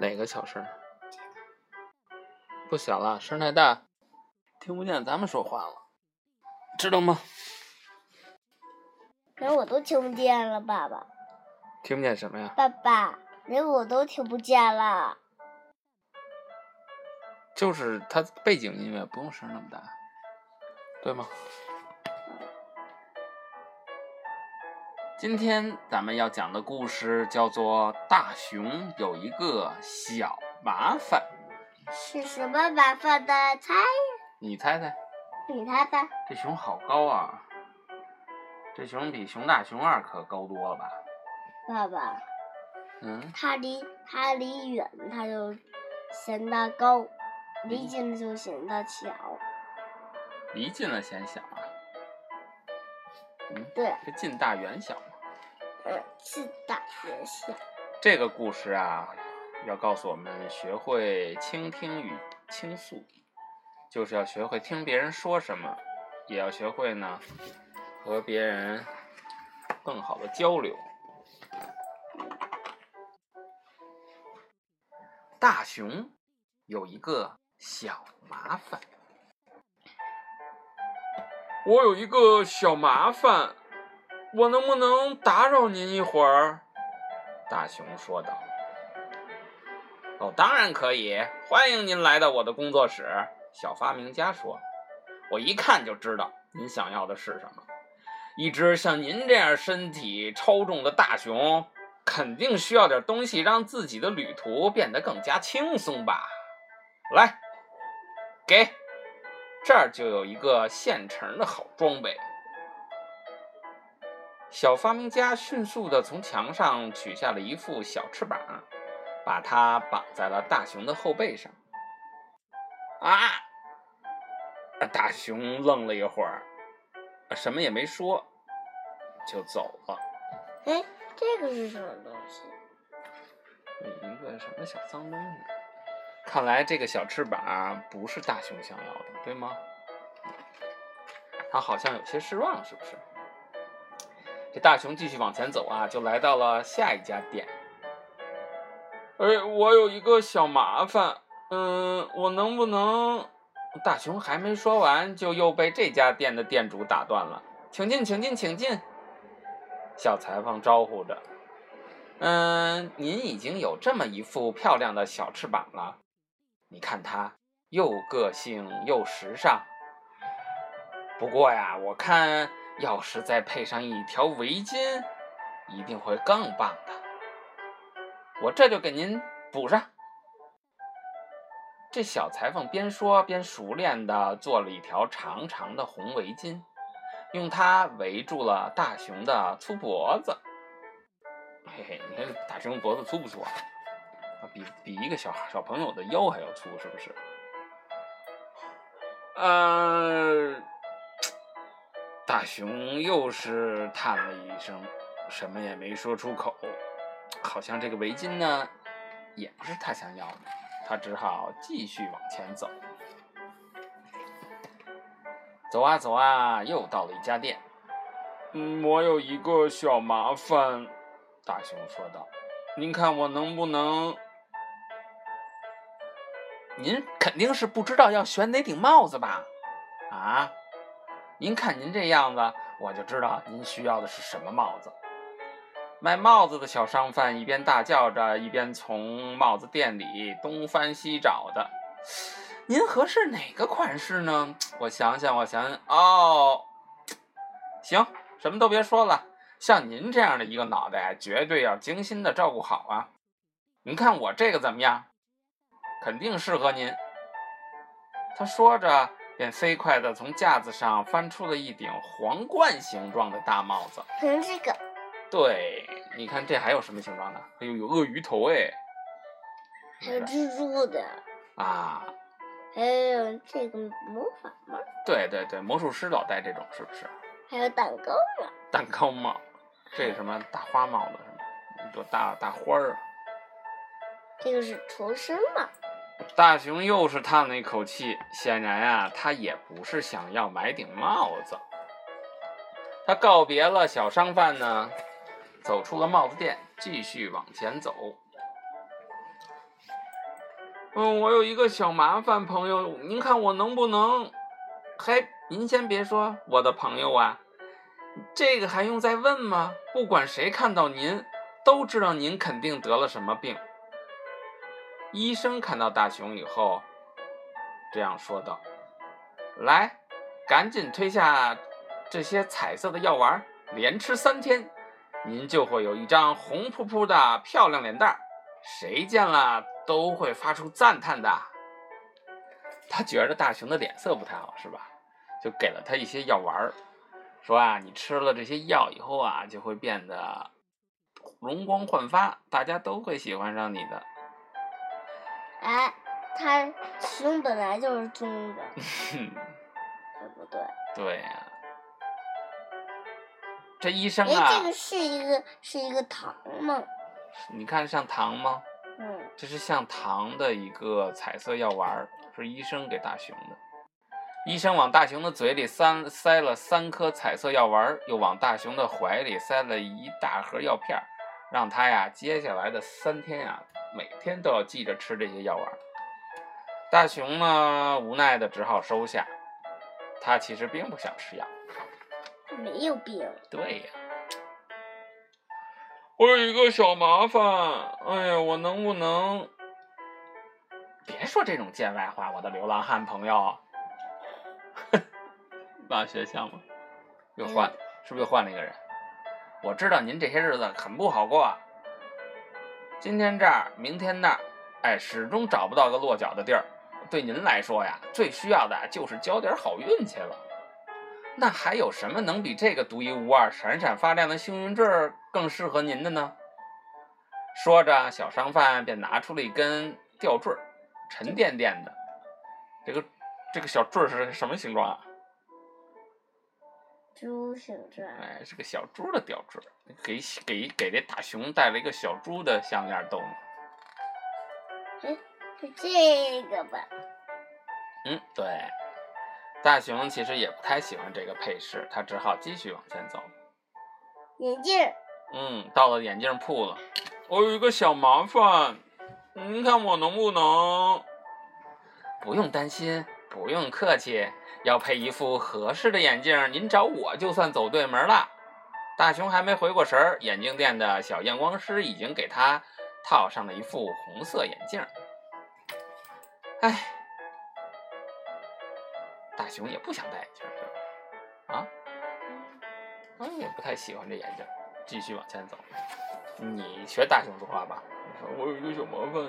哪个小声？不小了，声太大，听不见咱们说话了，知道吗？连我都听不见了，爸爸。听不见什么呀？爸爸，连我都听不见了。就是它背景音乐不用声那么大，对吗？今天咱们要讲的故事叫做《大熊有一个小麻烦》。是什么麻烦的？猜呀！你猜猜。你猜猜。这熊好高啊！这熊比熊大、熊二可高多了吧？爸爸。嗯。它离它离远，它就显得高；离近了就显得小。离近了显小啊？嗯。对。这近大远小嘛。嗯，近大学校。这个故事啊。要告诉我们学会倾听与倾诉，就是要学会听别人说什么，也要学会呢和别人更好的交流。大熊有一个小麻烦，我有一个小麻烦，我能不能打扰您一会儿？大熊说道。哦，当然可以，欢迎您来到我的工作室。小发明家说：“我一看就知道您想要的是什么。一只像您这样身体超重的大熊，肯定需要点东西让自己的旅途变得更加轻松吧？来，给，这儿就有一个现成的好装备。”小发明家迅速地从墙上取下了一副小翅膀。把它绑在了大熊的后背上。啊！大熊愣了一会儿，什么也没说，就走了。哎，这个是什么东西？一个什么小脏东西？看来这个小翅膀不是大熊想要的，对吗？他好像有些失望，是不是？这大熊继续往前走啊，就来到了下一家店。哎，我有一个小麻烦，嗯，我能不能……大熊还没说完，就又被这家店的店主打断了。请进，请进，请进。小裁缝招呼着：“嗯，您已经有这么一副漂亮的小翅膀了，你看它又个性又时尚。不过呀，我看要是再配上一条围巾，一定会更棒的。”我这就给您补上。这小裁缝边说边熟练地做了一条长长的红围巾，用它围住了大熊的粗脖子。嘿嘿，你看大熊脖子粗不粗啊？比比一个小小朋友的腰还要粗，是不是？呃，大熊又是叹了一声，什么也没说出口。好像这个围巾呢，也不是他想要的，他只好继续往前走。走啊走啊，又到了一家店。嗯，我有一个小麻烦，大熊说道：“您看我能不能……您肯定是不知道要选哪顶帽子吧？啊？您看您这样子，我就知道您需要的是什么帽子。”卖帽子的小商贩一边大叫着，一边从帽子店里东翻西找的。您合适哪个款式呢？我想想，我想想。哦，行，什么都别说了。像您这样的一个脑袋，绝对要精心的照顾好啊。您看我这个怎么样？肯定适合您。他说着，便飞快地从架子上翻出了一顶皇冠形状的大帽子。嗯，这个。对，你看这还有什么形状的？哎呦，有鳄鱼头哎，还有蜘蛛的啊，还有这个魔法帽。对对对，魔术师老戴这种是不是？还有蛋糕帽。蛋糕帽，这什么大花帽子是吗？一朵大大花儿。这个是厨师帽。大熊又是叹了一口气，显然啊，他也不是想要买顶帽子。他告别了小商贩呢。走出了帽子店，继续往前走。嗯，我有一个小麻烦，朋友，您看我能不能？嘿，您先别说，我的朋友啊，这个还用再问吗？不管谁看到您，都知道您肯定得了什么病。医生看到大熊以后，这样说道：“来，赶紧推下这些彩色的药丸，连吃三天，您就会有一张红扑扑的漂亮脸蛋。”谁见了都会发出赞叹的。他觉得大熊的脸色不太好，是吧？就给了他一些药丸，说啊，你吃了这些药以后啊，就会变得容光焕发，大家都会喜欢上你的。哎，他熊本来就是棕的，对不对？对呀。这医生啊，哎，这个是一个是一个糖吗？你看像糖吗？嗯，这是像糖的一个彩色药丸，是医生给大熊的。医生往大熊的嘴里三塞了三颗彩色药丸，又往大熊的怀里塞了一大盒药片，让他呀接下来的三天呀每天都要记着吃这些药丸。大熊呢无奈的只好收下，他其实并不想吃药，没有病。对呀。我有一个小麻烦，哎呀，我能不能别说这种见外话，我的流浪汉朋友？大学像吗？又换，是不是又换了一个人？我知道您这些日子很不好过，今天这儿，明天那儿，哎，始终找不到个落脚的地儿。对您来说呀，最需要的就是交点好运气了。那还有什么能比这个独一无二、闪闪发亮的幸运坠更适合您的呢？说着，小商贩便拿出了一根吊坠，沉甸甸的。这个这个小坠是什么形状啊？猪形状。哎，是个小猪的吊坠，给给给这大熊戴了一个小猪的项链逗呢。哎，是这个吧？嗯，对。大熊其实也不太喜欢这个配饰，他只好继续往前走。眼镜。嗯，到了眼镜铺了。我有一个小麻烦，您看我能不能？不用担心，不用客气。要配一副合适的眼镜，您找我就算走对门了。大熊还没回过神儿，眼镜店的小验光师已经给他套上了一副红色眼镜。哎。大熊也不想戴眼镜，啊，我，也不太喜欢这眼镜，继续往前走。你学大熊说话吧。我有一个小麻烦。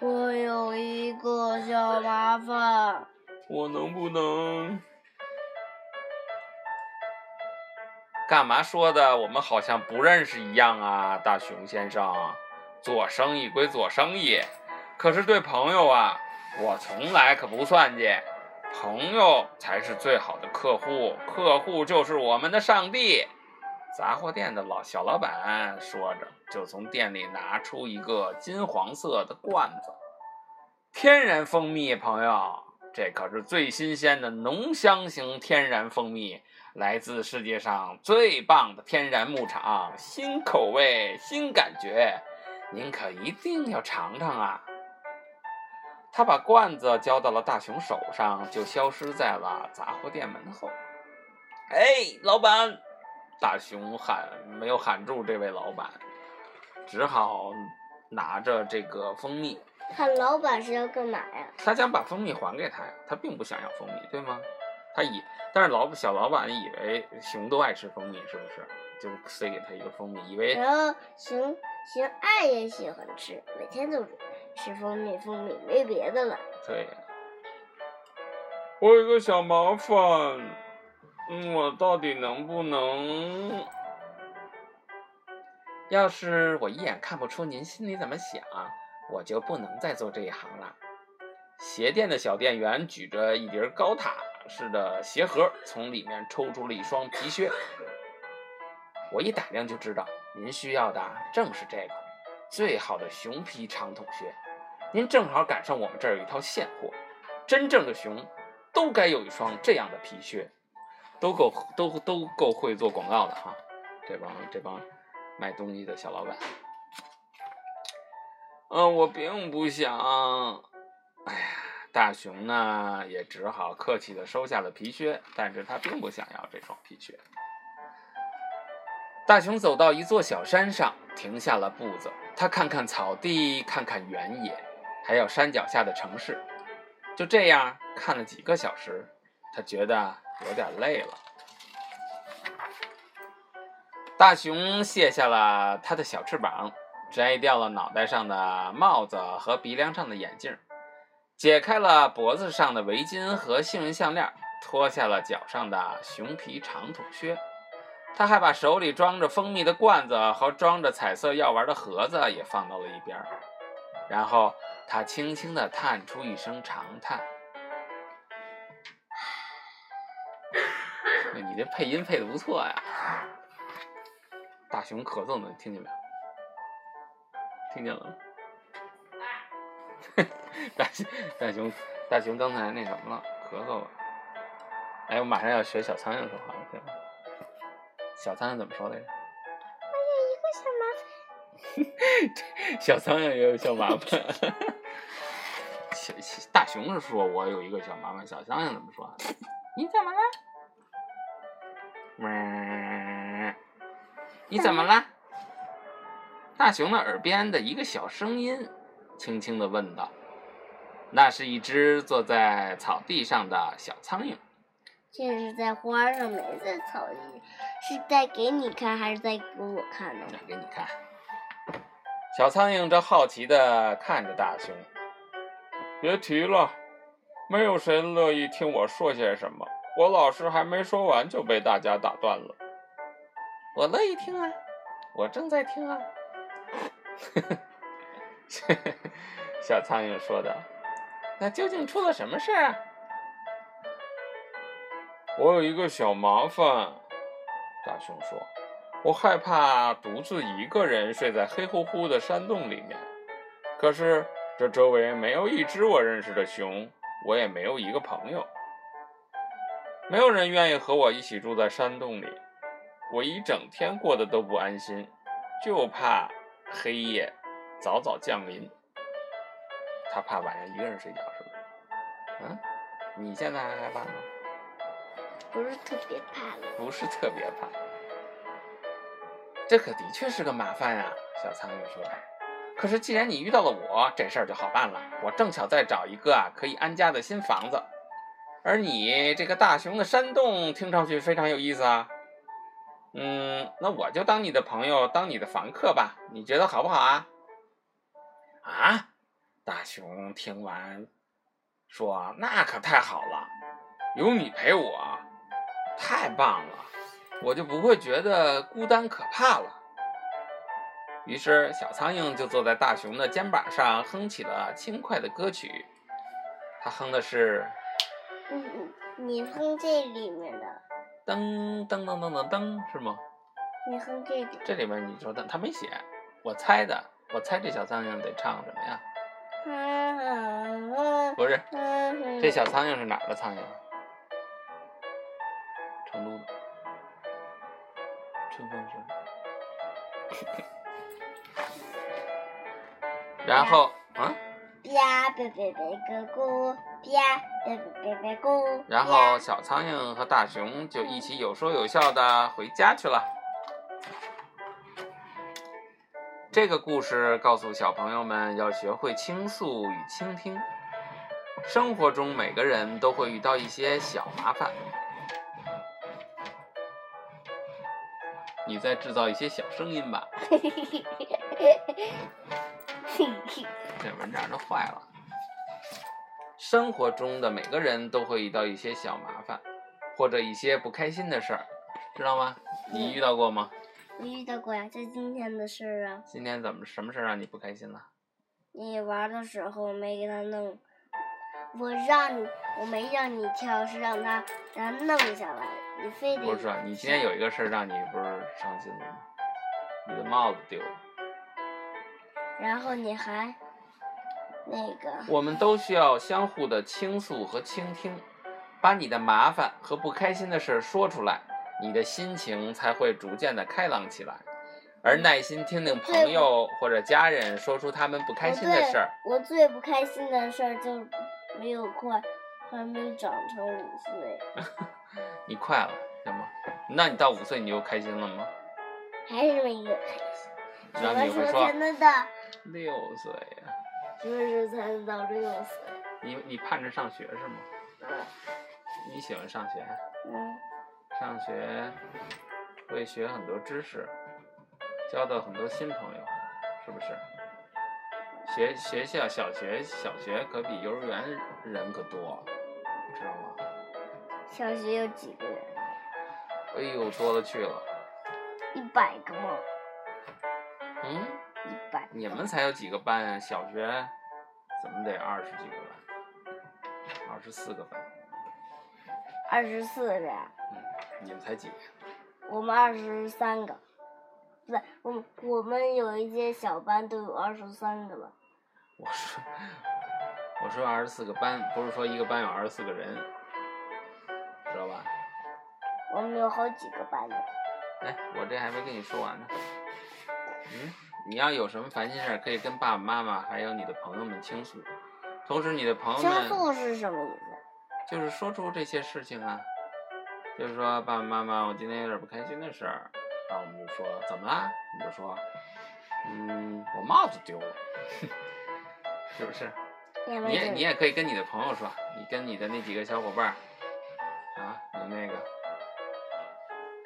我有一个小麻烦。我能不能？干嘛说的？我们好像不认识一样啊，大熊先生。做生意归做生意，可是对朋友啊，我从来可不算计。朋友才是最好的客户，客户就是我们的上帝。杂货店的老小老板说着，就从店里拿出一个金黄色的罐子，天然蜂蜜。朋友，这可是最新鲜的浓香型天然蜂蜜，来自世界上最棒的天然牧场，新口味，新感觉，您可一定要尝尝啊！他把罐子交到了大熊手上，就消失在了杂货店门后。哎，老板！大熊喊，没有喊住这位老板，只好拿着这个蜂蜜。喊老板是要干嘛呀？他想把蜂蜜还给他呀，他并不想要蜂蜜，对吗？他以，但是老小老板以为熊都爱吃蜂蜜，是不是？就塞给他一个蜂蜜，以为。然后熊熊爱也喜欢吃，每天都。吃蜂蜜，蜂蜜没别的了。对，我有个小麻烦，嗯，我到底能不能？要是我一眼看不出您心里怎么想，我就不能再做这一行了。鞋店的小店员举着一叠高塔似的鞋盒，从里面抽出了一双皮靴。我一打量就知道，您需要的正是这个最好的熊皮长筒靴。您正好赶上我们这儿有一套现货，真正的熊都该有一双这样的皮靴，都够都都够会做广告的哈，这帮这帮卖东西的小老板。嗯，我并不想。哎呀，大熊呢也只好客气的收下了皮靴，但是他并不想要这双皮靴。大熊走到一座小山上，停下了步子。他看看草地，看看原野，还有山脚下的城市。就这样看了几个小时，他觉得有点累了。大熊卸下了他的小翅膀，摘掉了脑袋上的帽子和鼻梁上的眼镜，解开了脖子上的围巾和幸运项链，脱下了脚上的熊皮长筒靴。他还把手里装着蜂蜜的罐子和装着彩色药丸的盒子也放到了一边，然后他轻轻地叹出一声长叹。你这配音配的不错呀！大熊咳嗽呢，听见没有？听见了吗？大熊，大熊，大熊刚才那什么了？咳嗽了。哎，我马上要学小苍蝇说话了，对吧？小苍蝇怎么说来着？我有一个小麻烦。小苍蝇也有小麻烦。小大熊是说我有一个小麻烦，小苍蝇怎么说？你怎么了？你怎么了？大熊的耳边的一个小声音轻轻的问道：“那是一只坐在草地上的小苍蝇。”这是在花上，没在草地。是在给你看，还是在给我看呢？给你看。小苍蝇正好奇的看着大熊。别提了，没有谁乐意听我说些什么。我老师还没说完就被大家打断了。我乐意听啊，我正在听啊。小苍蝇说道：“那究竟出了什么事啊？”我有一个小麻烦，大熊说：“我害怕独自一个人睡在黑乎乎的山洞里面。可是这周围没有一只我认识的熊，我也没有一个朋友，没有人愿意和我一起住在山洞里。我一整天过得都不安心，就怕黑夜早早降临。他怕晚上一个人睡觉，是不是？嗯，你现在还害怕吗？”不是特别怕了，不是特别怕，这可的确是个麻烦呀。小苍蝇说：“可是既然你遇到了我，这事儿就好办了。我正巧在找一个啊可以安家的新房子，而你这个大熊的山洞听上去非常有意思啊。嗯，那我就当你的朋友，当你的房客吧。你觉得好不好啊？”啊！大熊听完说：“那可太好了，有你陪我。”太棒了，我就不会觉得孤单可怕了。于是，小苍蝇就坐在大熊的肩膀上，哼起了轻快的歌曲。他哼的是……嗯，你哼这里面的。噔噔噔噔噔噔，是吗？你哼这里。这里面你说的，他没写，我猜的。我猜这小苍蝇得唱什么呀？不是，这小苍蝇是哪儿的苍蝇？成都的春风声，然后啊，呀别别别咕咕，然后小苍蝇和大熊就一起有说有笑的回家去了。这个故事告诉小朋友们要学会倾诉与倾听。生活中每个人都会遇到一些小麻烦。你再制造一些小声音吧？这蚊帐都坏了。生活中的每个人都会遇到一些小麻烦，或者一些不开心的事儿，知道吗？你遇到过吗？我遇到过呀，就今天的事儿啊。今天怎么什么事儿让你不开心了？你玩的时候没给他弄，我让你，我没让你跳，是让他让他弄下来。你非得不是你今天有一个事儿让你不是伤心了吗？你的帽子丢了。然后你还那个。我们都需要相互的倾诉和倾听，把你的麻烦和不开心的事说出来，你的心情才会逐渐的开朗起来。而耐心听听朋友或者家人说出他们不开心的事儿。我最不开心的事儿就是没有快，还没长成五岁。你快了，行吗？那你到五岁你就开心了吗？还是没有开心。然后你会说？六岁呀、什么时候才能到六岁？你你盼着上学是吗？嗯你喜欢上学？嗯，上学会学很多知识，交到很多新朋友，是不是？学学校小学小学可比幼儿园人可多，知道吗？小学有几个人？哎呦，多了去了。一百个吗？嗯，你们才有几个班啊、小学怎么得二十几个班？二十四个班。二十四个人，嗯，你们才几个？我们二十三个。不对，我们我们有一些小班都有二十三个了。我说我说二十四个班，不是说一个班有二十四个人，知道吧？我们有好几个班呢。哎，我这还没跟你说完呢。嗯，你要有什么烦心事儿，可以跟爸爸妈妈还有你的朋友们倾诉。同时，你的朋友倾诉是什么意思？就是说出这些事情啊，就是说爸爸妈妈，我今天有点不开心的事儿，然后我们就说怎么啦？你就说，嗯，我帽子丢了，是不是？你你也你也可以跟你的朋友说，你跟你的那几个小伙伴儿，啊，你那个，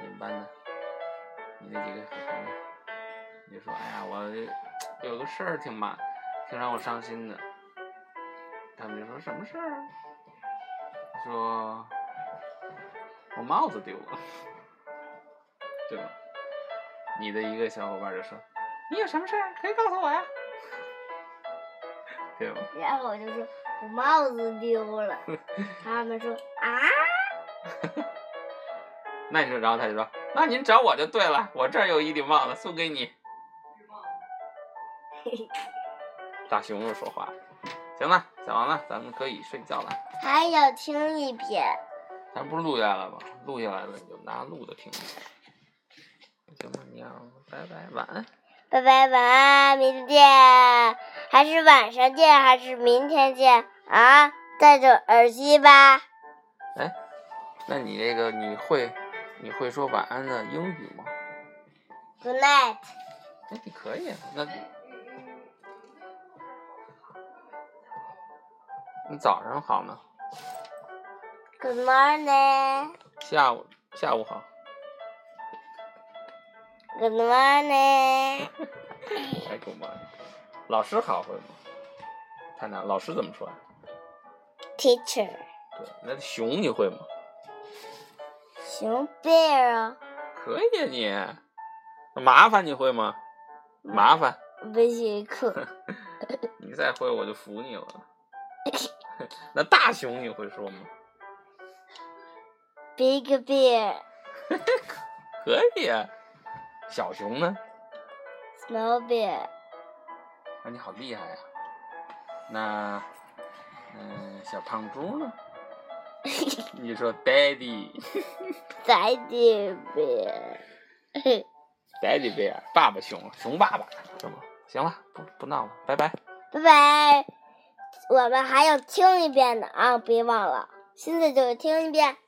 你们班的，你那几个你就说，哎呀，我有个事儿挺麻，挺让我伤心的。他们就说什么事儿啊？说我帽子丢了，对吧？你的一个小伙伴就说，你有什么事儿可以告诉我呀，对吧？然后我就说我帽子丢了，他们说啊，那你说，然后他就说，那您找我就对了，我这儿有一顶帽子送给你。大熊又说话了，行了，讲完了，咱们可以睡觉了。还要听一遍。咱不是录下来了吗？录下来了，你就拿录的听。行吧，你要拜拜，晚安。拜拜，晚安，明天见，还是晚上见，还是明天见啊？戴着耳机吧。哎，那你这个你会你会说晚安的英语吗？Good night。哎，你可以啊，那你早上好呢，Good morning。下午下午好，Good morning。哎，够吗？老师好会吗？太难，老师怎么说呀、Teacher。对，那熊你会吗？熊 bear 啊，可以啊你。麻烦你会吗？麻烦，微信课。你再会我就服你了。那大熊你会说吗？Big bear。可以啊。小熊呢？Small bear。啊，你好厉害呀、那，嗯、小胖猪呢？你说 daddy，daddy Bear Daddy bear。bear，爸爸熊，熊爸爸，是吗？行了，不不闹了，拜拜。拜拜。我们还要听一遍呢啊，别忘了，现在就听一遍。